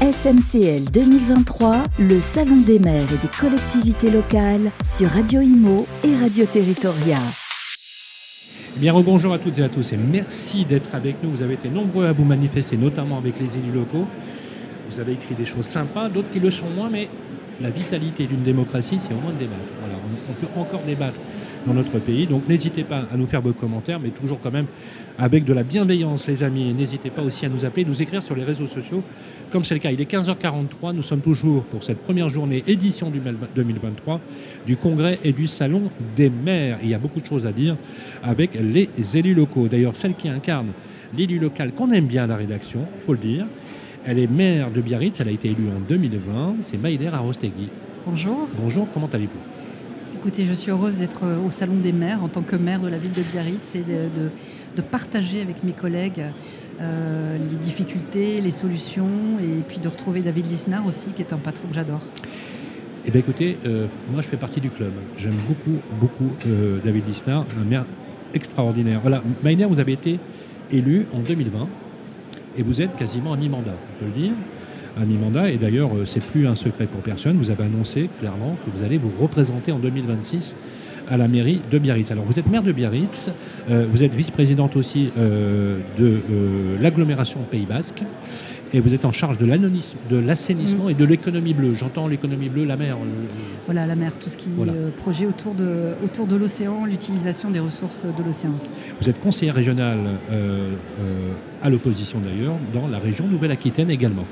SMCL 2023, le Salon des maires et des collectivités locales sur Radio Imo et Radio Territoria. Eh bien, bonjour à toutes et à tous et merci d'être avec nous. Vous avez été nombreux à vous manifester, notamment avec les élus locaux. Vous avez écrit des choses sympas, d'autres qui le sont moins, mais la vitalité d'une démocratie, c'est au moins de débattre. Voilà, on peut encore débattre dans notre pays. Donc n'hésitez pas à nous faire vos commentaires, mais toujours quand même avec de la bienveillance, les amis. Et n'hésitez pas aussi à nous appeler, nous écrire sur les réseaux sociaux, comme c'est le cas. Il est 15h43, nous sommes toujours pour cette première journée, édition du 2023, du Congrès et du Salon des maires. il y a beaucoup de choses à dire avec les élus locaux. D'ailleurs, celle qui incarne l'élu local qu'on aime bien à la rédaction, il faut le dire, elle est maire de Biarritz, elle a été élue en 2020, c'est Maïder Arostegui. Bonjour. Bonjour, comment allez-vous? Écoutez, je suis heureuse d'être au Salon des maires en tant que maire de la ville de Biarritz et de, partager avec mes collègues euh, les difficultés, les solutions et puis de retrouver David Lisnard aussi, qui est un patron que j'adore. Eh bien écoutez, euh, moi je fais partie du club. J'aime beaucoup, beaucoup euh, David Lisnard, un maire extraordinaire. Voilà, Maïner, vous avez été élu en 2020 et vous êtes quasiment à mi-mandat, on peut le dire à mi-mandat. Et d'ailleurs, euh, c'est plus un secret pour personne. Vous avez annoncé clairement que vous allez vous représenter en 2026 à la mairie de Biarritz. Alors vous êtes maire de Biarritz, euh, vous êtes vice-présidente aussi euh, de l'agglomération Pays Basque et vous êtes en charge de l'assainissement mm. et de l'économie bleue. J'entends l'économie bleue, la mer. Voilà, la mer, tout ce qui est projet autour de, autour de l'océan, l'utilisation des ressources de l'océan. Vous êtes conseillère régionale à l'opposition d'ailleurs, dans la région Nouvelle-Aquitaine également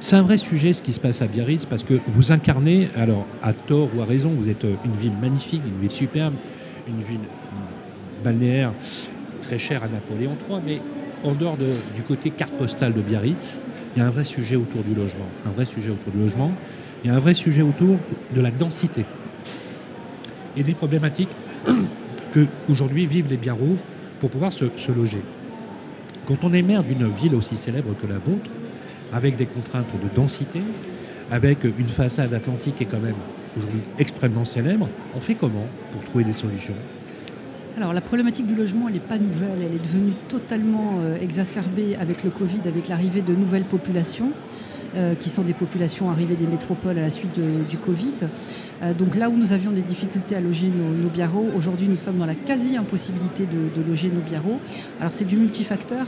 C'est un vrai sujet ce qui se passe à Biarritz parce que vous incarnez, alors à tort ou à raison, vous êtes une ville magnifique, une ville superbe, une ville balnéaire très chère à Napoléon III, mais en dehors du côté carte postale de Biarritz, il y a un vrai sujet autour du logement. Un vrai sujet autour du logement. Il y a un vrai sujet autour de la densité et des problématiques que aujourd'hui vivent les Biarros pour pouvoir se loger. Quand on est maire d'une ville aussi célèbre que la vôtre, avec des contraintes de densité, avec une façade atlantique qui est quand même aujourd'hui extrêmement célèbre, on fait comment pour trouver des solutions? Alors la problématique du logement, elle n'est pas nouvelle, elle est devenue totalement euh, exacerbée avec le Covid, avec l'arrivée de nouvelles populations, euh, qui sont des populations arrivées des métropoles à la suite du Covid. Euh, donc là où nous avions des difficultés à loger nos, nos aujourd'hui nous sommes dans la quasi-impossibilité de, loger nos biarros. Alors c'est du multifacteur.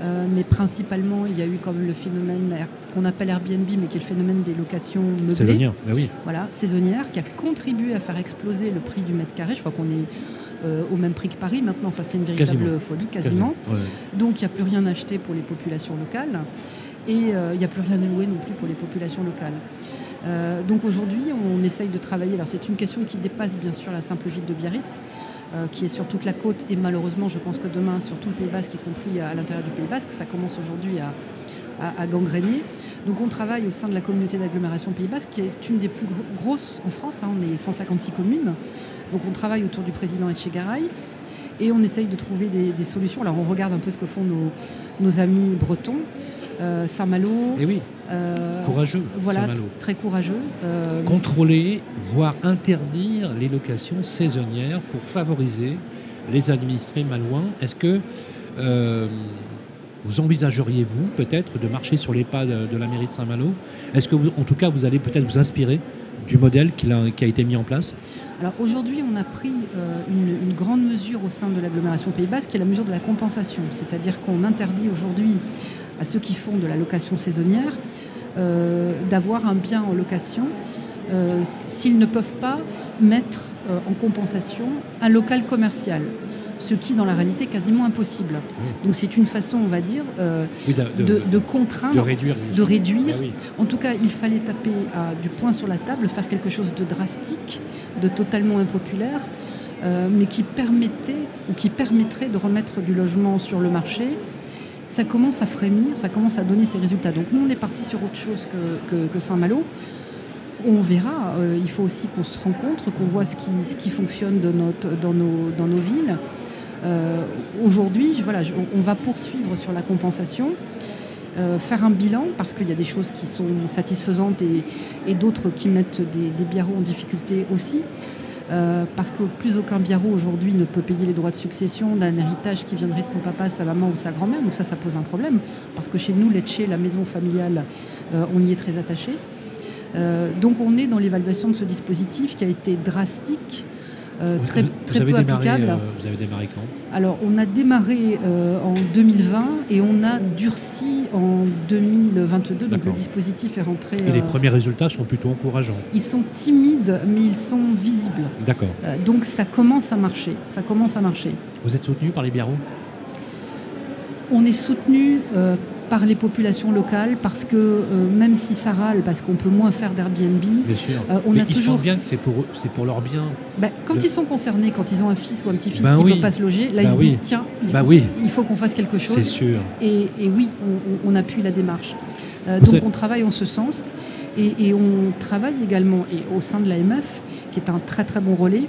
Euh, mais principalement, il y a eu comme le phénomène qu'on appelle Airbnb, mais qui est le phénomène des locations meublées. Saisonnières, ben oui. Voilà, saisonnières, qui a contribué à faire exploser le prix du mètre carré. Je crois qu'on est euh, au même prix que Paris maintenant. Enfin, c'est une véritable folie, quasiment. Donc, il n'y a plus rien à acheter pour les populations locales. Et il n'y a plus rien à louer non plus pour les populations locales. Euh, donc aujourd'hui, on essaye de travailler. Alors c'est une question qui dépasse bien sûr la simple ville de Biarritz, euh, qui est sur toute la côte et malheureusement, je pense que demain sur tout le Pays Basque, y compris à, l'intérieur du Pays Basque, ça commence aujourd'hui à, gangréner. Donc on travaille au sein de la communauté d'agglomération Pays Basque, qui est une des plus grosses en France. Hein. on est 156 communes. Donc on travaille autour du président Etchegaray et on essaye de trouver des, solutions. Alors on regarde un peu ce que font nos, amis bretons. Euh, Saint-Malo, eh oui. Euh, courageux. Voilà, très courageux. Euh, Contrôler, voire interdire les locations saisonnières pour favoriser les administrés malouins. Est-ce que euh, vous envisageriez, vous, peut-être, de marcher sur les pas de, la mairie de Saint-Malo? Est-ce que, en tout cas, vous allez peut-être vous inspirer du modèle qui a, qui a été mis en place? Alors aujourd'hui, on a pris une, une, grande mesure au sein de l'agglomération Pays Basque, qui est la mesure de la compensation. C'est-à-dire qu'on interdit aujourd'hui à ceux qui font de la location saisonnière d'avoir un bien en location euh, s'ils ne peuvent pas mettre euh, en compensation un local commercial ce qui dans la réalité est quasiment impossible. Donc c'est une façon, on va dire, de, contraindre, de réduire. De réduire. Ah en tout cas, il fallait taper du poing sur la table, faire quelque chose de drastique, de totalement impopulaire, mais qui permettait ou qui permettrait de remettre du logement sur le marché ça commence à frémir, ça commence à donner ses résultats. Donc nous, on est parti sur autre chose que, Saint-Malo. On verra, euh, il faut aussi qu'on se rencontre, qu'on voit ce qui, ce qui fonctionne notre, dans, nos, dans nos villes. Euh, aujourd'hui, voilà, on, va poursuivre sur la compensation, euh, faire un bilan, parce qu'il y a des choses qui sont satisfaisantes et, d'autres qui mettent des, des biarros en difficulté aussi. Parce que plus aucun biarro aujourd'hui ne peut payer les droits de succession d'un héritage qui viendrait de son papa, sa maman ou sa grand-mère. Donc ça, ça pose un problème. Parce que chez nous, l'Etché, la maison familiale, on y est très attaché. donc on est dans l'évaluation de ce dispositif qui a été drastique euh, très, très peu applicable. Euh, vous avez démarré quand? Alors, on a démarré euh, en 2020 et on a durci en 2022. Donc, le dispositif est rentré. Et les premiers résultats sont plutôt encourageants Ils sont timides, mais ils sont visibles. D'accord. donc, ça commence à marcher. Ça commence à marcher. Vous êtes soutenu par les biarros On est soutenu par les populations locales, parce que euh, même si ça râle, parce qu'on peut moins faire d'Airbnb, euh, on a ils toujours... bien que c'est pour, c'est pour leur bien. Bah, quand ils sont concernés, quand ils ont un fils ou un petit-fils ben qui ne peut pas se loger, là ils se disent tiens, il, faut, oui. qu'on fasse quelque chose. C'est sûr. Et, oui, on, appuie la démarche. Euh, donc on travaille en ce sens. Et, et, on travaille également et au sein de l'AMF, qui est un très très bon relais,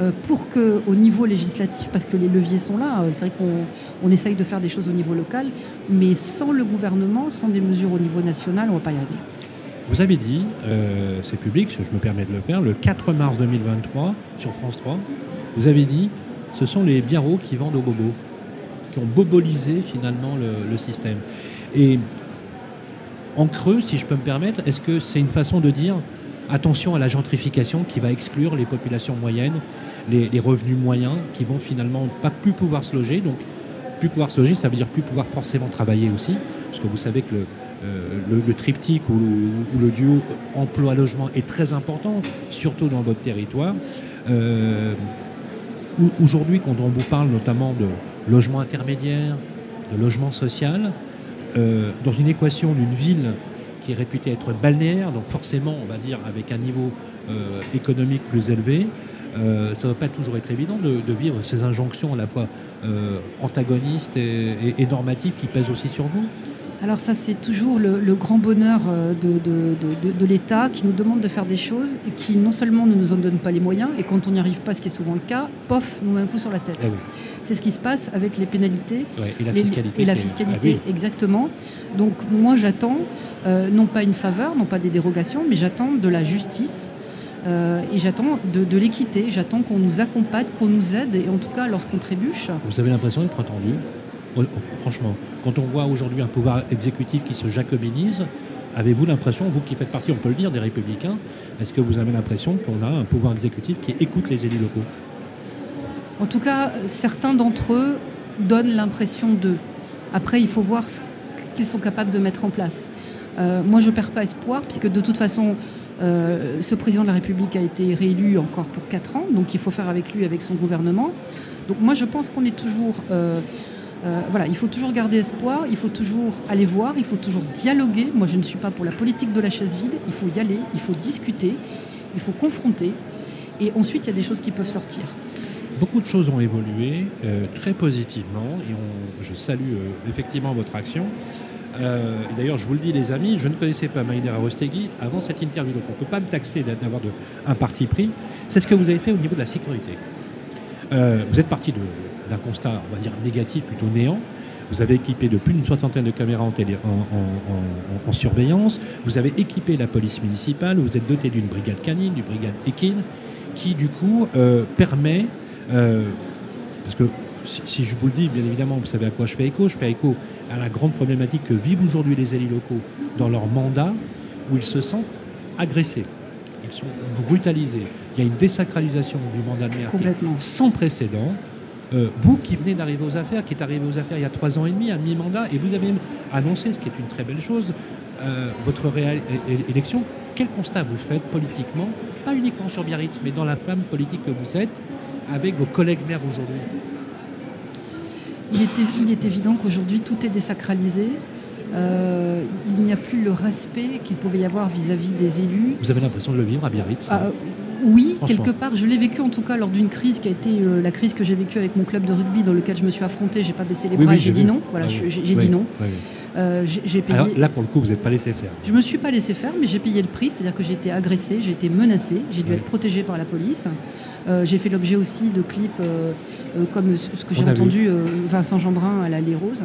euh, pour qu'au niveau législatif, parce que les leviers sont là, euh, c'est vrai qu'on essaye de faire des choses au niveau local, mais sans le gouvernement, sans des mesures au niveau national, on ne va pas y arriver. Vous avez dit, euh, c'est public, je me permets de le faire, le 4 mars 2023 sur France 3, vous avez dit, ce sont les biarros qui vendent aux bobos, qui ont bobolisé finalement le, le système. Et en creux, si je peux me permettre, est-ce que c'est une façon de dire attention à la gentrification qui va exclure les populations moyennes, les, revenus moyens qui vont finalement pas plus pouvoir se loger. Donc, plus pouvoir se loger, ça veut dire plus pouvoir forcément travailler aussi, parce que vous savez que le, euh, triptyque ou, le duo emploi-logement est très important, surtout dans votre territoire. Euh, aujourd'hui, quand on vous parle notamment de logement intermédiaire, de logement social, euh, dans une équation d'une ville qui est réputé être balnéaire, donc forcément, on va dire, avec un niveau euh, économique plus élevé. Euh, ça ne va pas toujours être évident de, vivre ces injonctions à la fois euh, antagonistes et, normatives qui pèsent aussi sur vous alors ça, c'est toujours le, grand bonheur de, l'État qui nous demande de faire des choses et qui non seulement ne nous en donne pas les moyens, et quand on n'y arrive pas, ce qui est souvent le cas, pof, nous met un coup sur la tête. Eh c'est ce qui se passe avec les pénalités et la fiscalité. et la fiscalité, ah exactement. Donc moi, j'attends euh, non pas une faveur, non pas des dérogations, mais j'attends de la justice euh, et j'attends de, l'équité, j'attends qu'on nous accompagne, qu'on nous aide, et en tout cas lorsqu'on trébuche. Vous avez l'impression d'être entendu Franchement, quand on voit aujourd'hui un pouvoir exécutif qui se jacobinise, avez-vous l'impression, vous qui faites partie, on peut le dire, des républicains, est-ce que vous avez l'impression qu'on a un pouvoir exécutif qui écoute les élus locaux? En tout cas, certains d'entre eux donnent l'impression d'eux. Après, il faut voir ce qu'ils sont capables de mettre en place. Euh, moi, je ne perds pas espoir, puisque de toute façon, euh, ce président de la République a été réélu encore pour 4 ans, donc il faut faire avec lui, avec son gouvernement. Donc moi, je pense qu'on est toujours... Euh, voilà, il faut toujours garder espoir, il faut toujours aller voir, il faut toujours dialoguer. Moi, je ne suis pas pour la politique de la chaise vide. Il faut y aller, il faut discuter, il faut confronter. Et ensuite, il y a des choses qui peuvent sortir. Beaucoup de choses ont évolué très positivement et je salue effectivement votre action. Euh, d'ailleurs, je vous le dis, les amis, je ne connaissais pas Maïdera Rostegui avant cette interview, donc on ne peut pas me taxer d'avoir un parti pris. C'est ce que vous avez fait au niveau de la sécurité. Euh, vous êtes parti d'un constat, on va dire, négatif, plutôt néant. Vous avez équipé de plus d'une soixantaine de caméras en, surveillance. Vous avez équipé la police municipale. Vous êtes doté d'une brigade canine, d'une brigade équine, qui du coup euh, permet, parce que si, je vous le dis, bien évidemment, vous savez à quoi je fais écho. Je fais écho à la grande problématique que vivent aujourd'hui les élus locaux dans leur mandat, où ils se sentent agressés. Ils sont brutalisés. Il y a une désacralisation du mandat de maire sans précédent. Euh, vous qui venez d'arriver aux affaires, qui est arrivé aux affaires il y a trois ans et demi, à mi-mandat, et vous avez annoncé, ce qui est une très belle chose, euh, votre élection. Quel constat vous faites politiquement, pas uniquement sur Biarritz, mais dans la femme politique que vous êtes, avec vos collègues maires aujourd'hui? Il est, évident qu'aujourd'hui tout est désacralisé. Euh, il n'y a plus le respect qu'il pouvait y avoir vis-à-vis des élus. Vous avez l'impression de le vivre à Biarritz Oui, quelque part. Je l'ai vécu en tout cas lors d'une crise qui a été euh, la crise que j'ai vécue avec mon club de rugby dans lequel je me suis affronté. J'ai pas baissé les bras et j'ai dit non. Voilà, ah j'ai dit non. J'ai payé... Alors là, pour le coup, vous n'êtes pas laissé faire. Je me suis pas laissé faire, mais j'ai payé le prix, c'est-à-dire que j'ai été agressé, j'ai été menacé, j'ai dû être protégé par la police. Euh, j'ai fait l'objet aussi de clips euh, comme ce que j'ai entendu Vincent Jeanbrun à la Les Rose.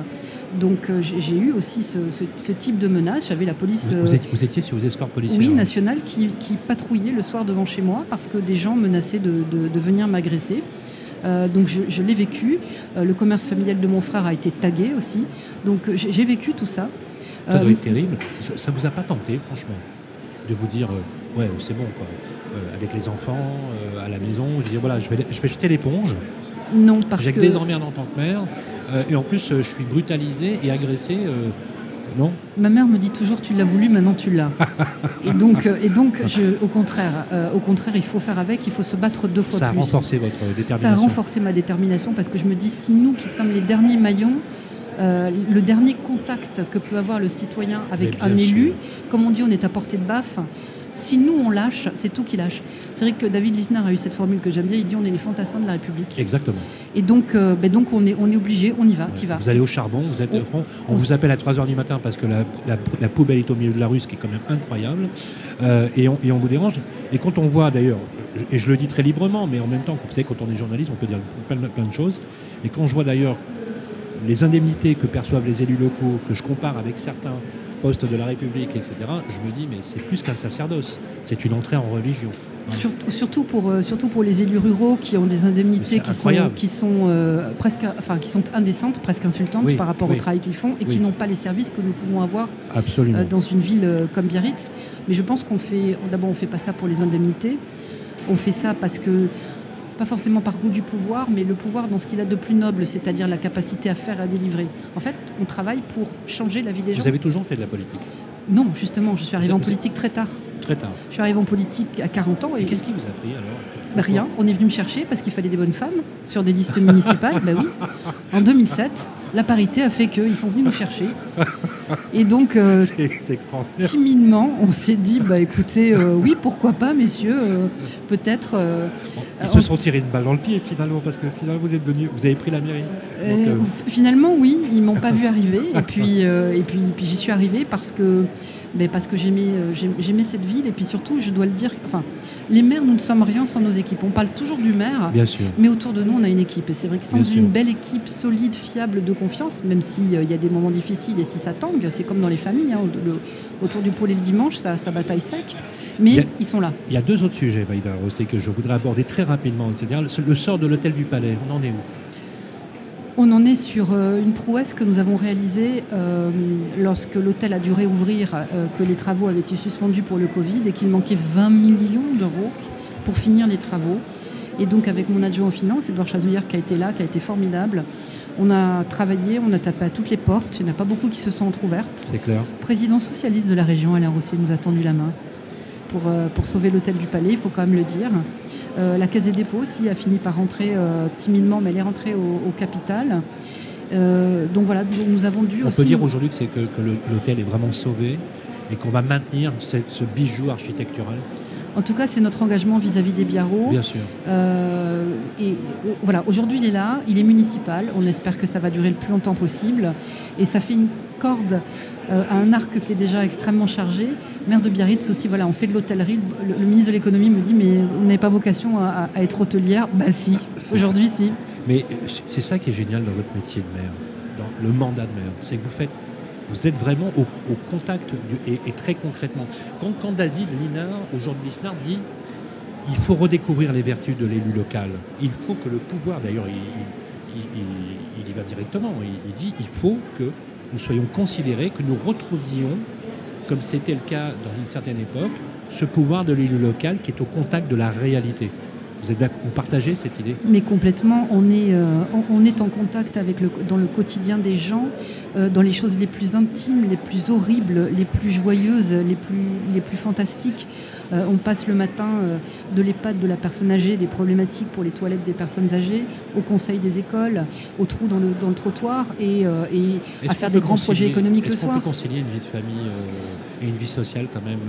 Donc j'ai eu aussi ce, type de menace. J'avais la police. Vous, étiez, sur vos escortes policières Oui, nationale, qui, patrouillait le soir devant chez moi parce que des gens menaçaient de, venir m'agresser. donc je, l'ai vécu. le commerce familial de mon frère a été tagué aussi. Donc j'ai vécu tout ça. Ça doit être terrible. Ça, ne vous a pas tenté, franchement, de vous dire, ouais, c'est bon, quoi. avec les enfants, à la maison, je dis voilà, je vais, je vais jeter l'éponge. Non, parce J'ai que... des emmerdes en tant que mère. Euh, et en plus, euh, je suis brutalisé et agressé. Euh, non Ma mère me dit toujours tu l'as voulu, maintenant tu l'as. et donc, et donc au, contraire, au contraire, il faut faire avec, il faut se battre deux fois plus. Ça a renforcé votre détermination. Ça a renforcé ma détermination parce que je me dis si nous qui sommes les derniers maillons, le dernier contact que peut avoir le citoyen avec un élu, comme on dit, on est à portée de baffe. Si nous on lâche, c'est tout qui lâche. C'est vrai que David Lisnard a eu cette formule que j'aime bien. Il dit on est les fantassins de la République. Exactement. Et donc, euh, ben donc on est, on est obligé, on y va, tu vas. Vous allez au charbon, vous êtes on, on, vous appelle à 3h du matin parce que la, poubelle est au milieu de la rue, ce qui est quand même incroyable. Euh, et, on, et, on, vous dérange. Et quand on voit d'ailleurs, et je le dis très librement, mais en même temps, vous savez, quand on est journaliste, on peut dire plein, plein de choses. Et quand je vois d'ailleurs les indemnités que perçoivent les élus locaux, que je compare avec certains postes de la République, etc., je me dis, mais c'est plus qu'un sacerdoce, c'est une entrée en religion surtout, pour, euh, surtout pour les élus ruraux qui ont des indemnités qui sont, qui, sont, euh, presque, enfin, qui sont indécentes, presque insultantes par rapport au travail qu'ils font et qui n'ont pas les services que nous pouvons avoir euh, dans une ville comme Biarritz. Mais je pense qu'on fait, d'abord, on ne fait pas ça pour les indemnités. On fait ça parce que, pas forcément par goût du pouvoir, mais le pouvoir dans ce qu'il a de plus noble, c'est-à-dire la capacité à faire et à délivrer. En fait, on travaille pour changer la vie des gens. Vous avez toujours fait de la politique Non, justement, je suis arrivé en politique très tard. Je suis arrivée en politique à 40 ans. Et, qu'est-ce qui vous a pris alors bah, Rien. On est venu me chercher parce qu'il fallait des bonnes femmes sur des listes municipales. bah oui. En 2007, la parité a fait qu'ils sont venus nous chercher. Et donc, euh, timidement, on s'est dit, bah écoutez, euh, oui, pourquoi pas, messieurs, euh, peut-être. Ils se sont tirés une balle dans le pied finalement, parce que finalement vous êtes venu, vous avez pris la mairie. finalement, oui, ils m'ont pas vu arriver, et puis, et puis, puis j'y suis arrivée parce que mais parce que euh, j'aimais, cette ville. Et puis surtout, je dois le dire, enfin, les maires, nous ne sommes rien sans nos équipes. On parle toujours du maire, Bien sûr. mais autour de nous, on a une équipe. Et c'est vrai que sans une belle équipe solide, fiable, de confiance, même s'il euh, y a des moments difficiles et si ça tangue, c'est comme dans les familles, hein, autour du pôle et le dimanche, ça, bataille sec. Mais ils sont là. Il y a deux autres sujets, Maïda Rosté, que je voudrais aborder très rapidement. C'est-à-dire le sort de l'hôtel du Palais. On en est où? On en est sur euh, une prouesse que nous avons réalisée euh, lorsque l'hôtel a dû réouvrir, euh, que les travaux avaient été suspendus pour le Covid et qu'il manquait 20 millions d'euros pour finir les travaux. Et donc avec mon adjoint aux finances, Edouard Chazouillard, qui a été là, qui a été formidable, on a travaillé, on a tapé à toutes les portes. Il n'y en a pas beaucoup qui se sont entrouvertes. C'est clair. président socialiste de la région, Alain Rossier, nous a tendu la main pour, pour sauver l'hôtel du Palais, il faut quand même le dire. Euh, la Caisse des dépôts aussi a fini par rentrer euh, timidement, mais elle est rentrée au, capital. Euh, donc voilà, nous avons dû On peut dire aujourd'hui que, c'est que, l'hôtel est vraiment sauvé et qu'on va maintenir ce bijou architectural en tout cas, c'est notre engagement vis-à-vis des Biarros. Bien sûr. et voilà, aujourd'hui, il est là, il est municipal. On espère que ça va durer le plus longtemps possible. Et ça fait une corde euh, un arc qui est déjà extrêmement chargé. Maire de Biarritz aussi, voilà, on fait de l'hôtellerie. Le, ministre de l'économie me dit, mais vous n'avez pas vocation à, être hôtelière Bah si, aujourd'hui si. Mais euh, c'est ça qui est génial dans votre métier de maire, dans le mandat de maire, c'est que vous faites vous êtes vraiment au, contact et, très concrètement. Quand, David Linard, aujourd'hui Lisnard, dit il faut redécouvrir les vertus de l'élu local, il faut que le pouvoir, d'ailleurs, il, il, y va directement, il, dit il faut que nous soyons considérés, que nous retrouvions, comme c'était le cas dans une certaine époque, ce pouvoir de l'élu local qui est au contact de la réalité. Vous, êtes, partagez cette idée? Mais complètement, on est, euh, en contact dans le quotidien des gens, euh, dans les choses les plus intimes, les plus horribles, les plus joyeuses, les plus fantastiques. Euh, on passe le matin euh, de l'EHPAD de la personne âgée, des problématiques pour les toilettes des personnes âgées, au conseil des écoles, au trou dans le, dans le trottoir et, euh, à faire des grands projets économiques le soir. Est-ce qu'on peut concilier une vie de famille et une vie sociale quand même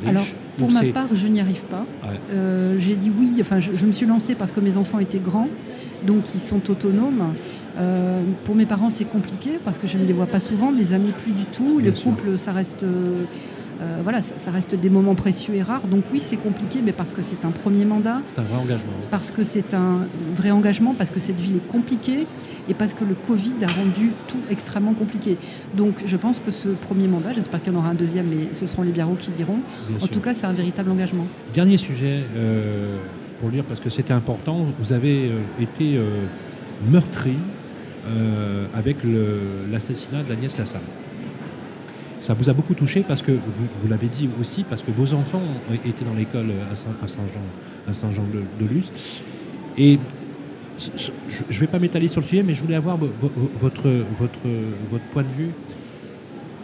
riche Alors, pour ma part, je n'y arrive pas. J'ai dit oui, enfin, je, me suis lancée parce que mes enfants étaient grands, donc ils sont autonomes. pour mes parents, c'est compliqué parce que je ne les vois pas souvent, mes amis plus du tout. le couple, ça reste euh, voilà, ça, reste des moments précieux et rares. Donc oui, c'est compliqué, mais parce que c'est un premier mandat. C'est un vrai engagement. Parce que c'est un vrai engagement, parce que cette ville est compliquée et parce que le Covid a rendu tout extrêmement compliqué. Donc je pense que ce premier mandat, j'espère qu'il y en aura un deuxième, mais ce seront les Biarros qui diront. en tout cas, c'est un véritable engagement. Dernier sujet, euh, pour le dire, parce que c'était important, vous avez euh, été meurtri avec l'assassinat d'Agnès Lassalle. Ça vous a beaucoup touché parce que, vous, l'avez dit aussi, parce que vos enfants étaient dans l'école à Saint-Jean à Saint -Jean de, Luz. Et je ne vais pas m'étaler sur le sujet, mais je voulais avoir votre, votre, votre point de vue.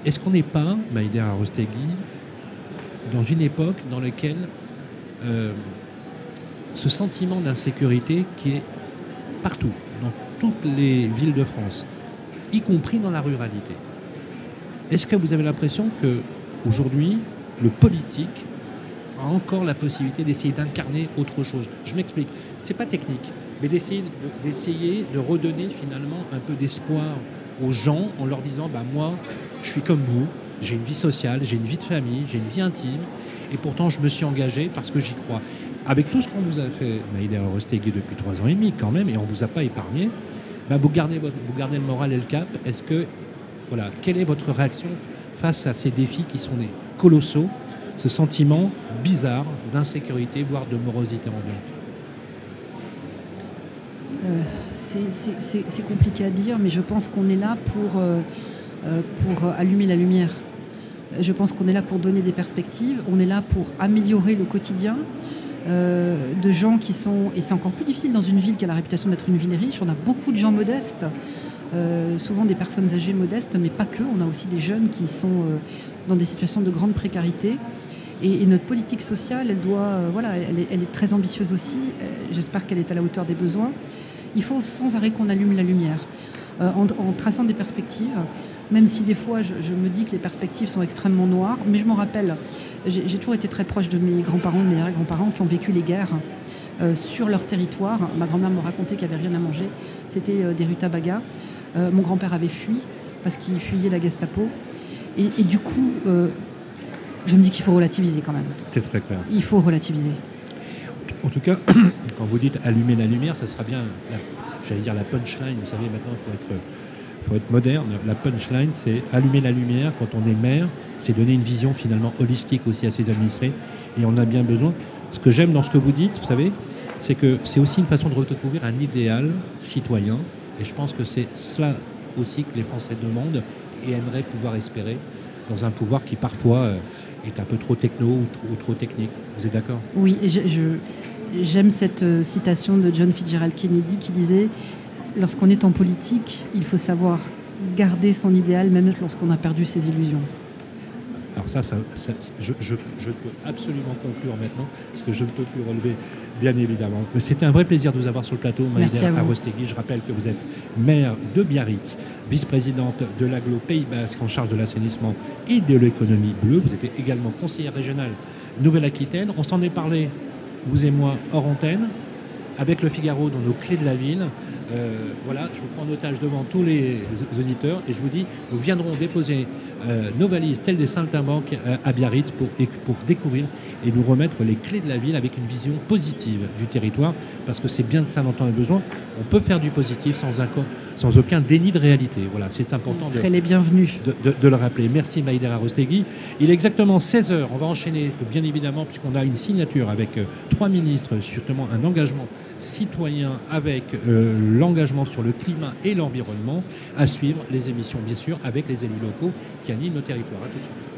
Est-ce qu'on n'est pas, Maïder Arostegui, dans une époque dans laquelle euh, ce sentiment d'insécurité qui est partout, dans toutes les villes de France, y compris dans la ruralité, est-ce que vous avez l'impression que aujourd'hui, le politique a encore la possibilité d'essayer d'incarner autre chose? Je m'explique. C'est pas technique, mais d'essayer de, redonner finalement un peu d'espoir aux gens en leur disant bah moi, je suis comme vous, j'ai une vie sociale, j'ai une vie de famille, j'ai une vie intime, et pourtant je me suis engagé parce que j'y crois. Avec tout ce qu'on vous a fait, Maïder Rostegui depuis trois ans et demi quand même, et on ne vous a pas épargné, bah, vous, gardez vous gardez le moral et le cap. Est-ce que voilà, quelle est votre réaction face à ces défis qui sont des colossaux, ce sentiment bizarre d'insécurité, voire de morosité ambiante? Euh, C'est compliqué à dire, mais je pense qu'on est là pour, euh, euh, pour allumer la lumière. Je pense qu'on est là pour donner des perspectives, on est là pour améliorer le quotidien, de gens qui sont, et c'est encore plus difficile dans une ville qui a la réputation d'être une ville riche, on a beaucoup de gens modestes euh, souvent des personnes âgées modestes, mais pas que. On a aussi des jeunes qui sont euh, dans des situations de grande précarité. Et, notre politique sociale, elle doit, euh, voilà, elle est, très ambitieuse aussi. J'espère qu'elle est à la hauteur des besoins. Il faut sans arrêt qu'on allume la lumière en, traçant des perspectives. Même si des fois je, me dis que les perspectives sont extrêmement noires, mais je m'en rappelle, j'ai toujours été très proche de mes grands-parents, de mes grands-parents qui ont vécu les guerres sur leur territoire. Ma grand-mère me racontait qu'il n'y avait rien à manger. C'était des rutabagas. Euh, mon grand-père avait fui parce qu'il fuyait la Gestapo. Et, du coup, euh, je me dis qu'il faut relativiser quand même. C'est très clair. Il faut relativiser. En tout cas, quand vous dites allumer la lumière, ça sera bien, j'allais dire la punchline. Vous savez, maintenant, il faut être, faut être moderne. La punchline, c'est allumer la lumière quand on est maire. C'est donner une vision finalement holistique aussi à ses administrés. Et on a bien besoin. Ce que j'aime dans ce que vous dites, vous savez, c'est que c'est aussi une façon de retrouver un idéal citoyen et je pense que c'est cela aussi que les Français demandent et aimeraient pouvoir espérer dans un pouvoir qui parfois euh, est un peu trop techno ou trop, technique. Vous êtes d'accord? Oui, j'aime cette euh, citation de John Fitzgerald Kennedy qui disait Lorsqu'on est en politique, il faut savoir garder son idéal même lorsqu'on a perdu ses illusions. Alors ça, je, peux absolument conclure maintenant, parce que je ne peux plus relever, bien évidemment. C'était un vrai plaisir de vous avoir sur le plateau, Merci Je rappelle que vous êtes maire de Biarritz, vice-présidente de l'aglo Pays Basque en charge de l'assainissement et de l'économie bleue. Vous êtes également conseillère régionale Nouvelle-Aquitaine. On s'en est parlé, vous et moi, hors antenne, avec le Figaro dans nos clés de la ville. Euh, voilà, je vous prends en otage devant tous les auditeurs et je vous dis, nous viendrons déposer euh, nos valises telles des saltimbanques euh, à Biarritz pour, pour découvrir et nous remettre les clés de la ville avec une vision positive du territoire, parce que c'est bien de ça dont on a besoin. On peut faire du positif sans, sans aucun déni de réalité. Voilà, c'est important de, les bienvenus. De, le rappeler. Merci Maïdera Rostegui. Il est exactement 16h. On va enchaîner, bien évidemment, puisqu'on a une signature avec trois ministres, justement un engagement citoyen avec l'engagement sur le climat et l'environnement, à suivre les émissions, bien sûr, avec les élus locaux qui animent nos territoires. À tout de suite.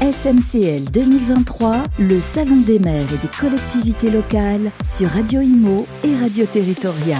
SMCL 2023, le Salon des maires et des collectivités locales sur Radio Imo et Radio Territoria.